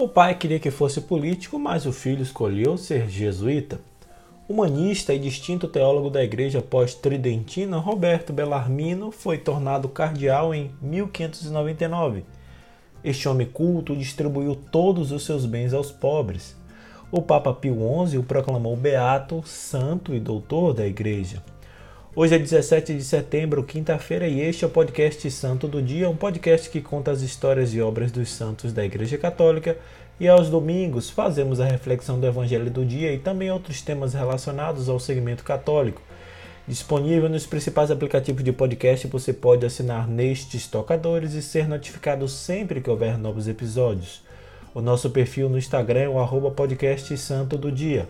O pai queria que fosse político, mas o filho escolheu ser jesuíta. Humanista e distinto teólogo da igreja pós-tridentina, Roberto Bellarmino foi tornado cardeal em 1599. Este homem culto distribuiu todos os seus bens aos pobres. O Papa Pio XI o proclamou beato, santo e doutor da igreja. Hoje é 17 de setembro, quinta-feira, e este é o podcast Santo do Dia, um podcast que conta as histórias e obras dos santos da Igreja Católica e aos domingos fazemos a reflexão do Evangelho do dia e também outros temas relacionados ao segmento católico. Disponível nos principais aplicativos de podcast, você pode assinar nestes tocadores e ser notificado sempre que houver novos episódios. O nosso perfil no Instagram é o arroba podcast Santo do Dia.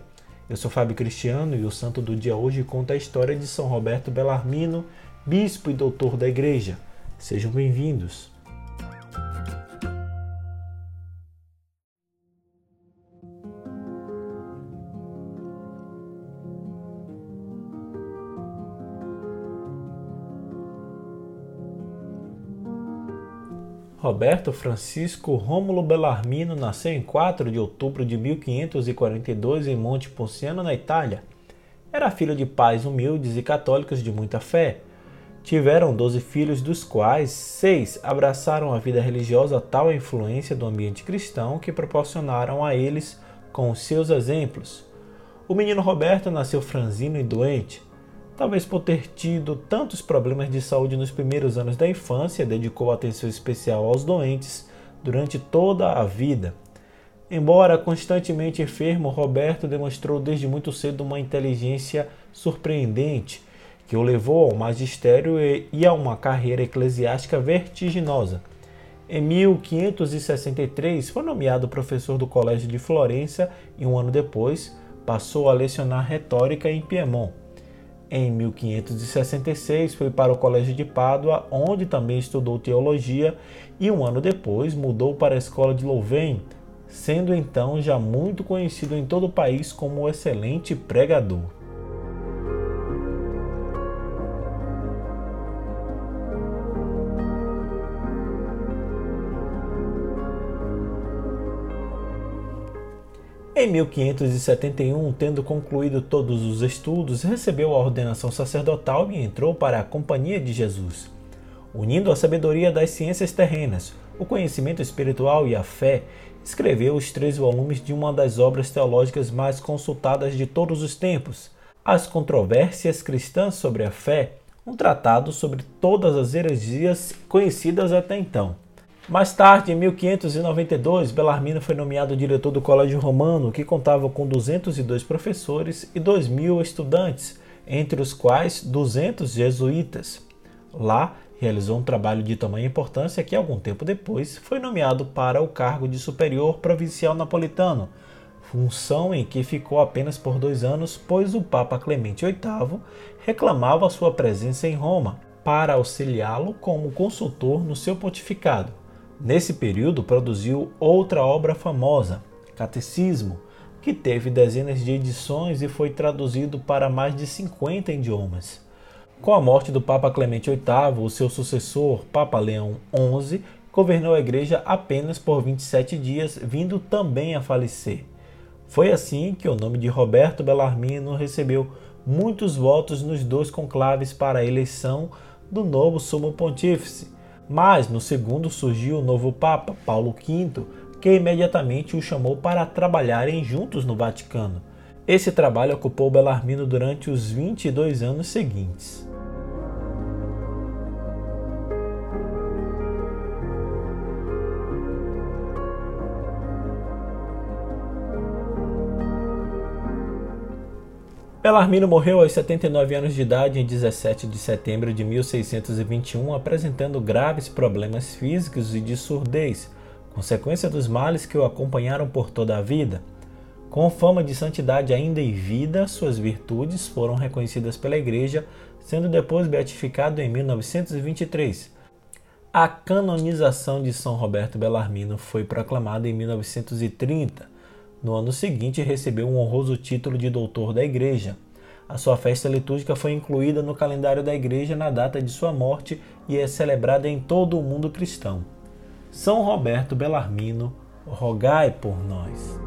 Eu sou Fábio Cristiano e o Santo do Dia hoje conta a história de São Roberto Bellarmino, bispo e doutor da Igreja. Sejam bem-vindos. Roberto Francisco Rômulo Bellarmino nasceu em 4 de outubro de 1542 em Monte Ponciano, na Itália. Era filho de pais humildes e católicos de muita fé. Tiveram doze filhos, dos quais seis abraçaram a vida religiosa tal influência do ambiente cristão que proporcionaram a eles com os seus exemplos. O menino Roberto nasceu franzino e doente. Talvez por ter tido tantos problemas de saúde nos primeiros anos da infância, dedicou atenção especial aos doentes durante toda a vida. Embora constantemente enfermo, Roberto demonstrou desde muito cedo uma inteligência surpreendente, que o levou ao magistério e a uma carreira eclesiástica vertiginosa. Em 1563, foi nomeado professor do Colégio de Florença e um ano depois passou a lecionar retórica em Piemont. Em 1566 foi para o Colégio de Pádua, onde também estudou teologia, e um ano depois mudou para a escola de Louvain, sendo então já muito conhecido em todo o país como um excelente pregador. Em 1571, tendo concluído todos os estudos, recebeu a ordenação sacerdotal e entrou para a Companhia de Jesus. Unindo a sabedoria das ciências terrenas, o conhecimento espiritual e a fé, escreveu os três volumes de uma das obras teológicas mais consultadas de todos os tempos, As Controvérsias Cristãs sobre a Fé, um tratado sobre todas as heresias conhecidas até então. Mais tarde, em 1592, Bellarmino foi nomeado diretor do Colégio Romano, que contava com 202 professores e 2 mil estudantes, entre os quais 200 jesuítas. Lá, realizou um trabalho de tamanha importância que, algum tempo depois, foi nomeado para o cargo de superior provincial napolitano, função em que ficou apenas por dois anos, pois o Papa Clemente VIII reclamava sua presença em Roma para auxiliá-lo como consultor no seu pontificado. Nesse período, produziu outra obra famosa, Catecismo, que teve dezenas de edições e foi traduzido para mais de 50 idiomas. Com a morte do Papa Clemente VIII, o seu sucessor, Papa Leão XI, governou a igreja apenas por 27 dias, vindo também a falecer. Foi assim que o nome de Roberto Bellarmino recebeu muitos votos nos dois conclaves para a eleição do novo sumo pontífice, mas no segundo surgiu o novo Papa, Paulo V, que imediatamente o chamou para trabalharem juntos no Vaticano. Esse trabalho ocupou Bellarmino durante os 22 anos seguintes. Bellarmino morreu aos 79 anos de idade em 17 de setembro de 1621, apresentando graves problemas físicos e de surdez, consequência dos males que o acompanharam por toda a vida. Com fama de santidade ainda em vida, suas virtudes foram reconhecidas pela Igreja, sendo depois beatificado em 1923. A canonização de São Roberto Bellarmino foi proclamada em 1930 no ano seguinte, recebeu um honroso título de doutor da Igreja. A sua festa litúrgica foi incluída no calendário da Igreja na data de sua morte e é celebrada em todo o mundo cristão. São Roberto Bellarmino, rogai por nós.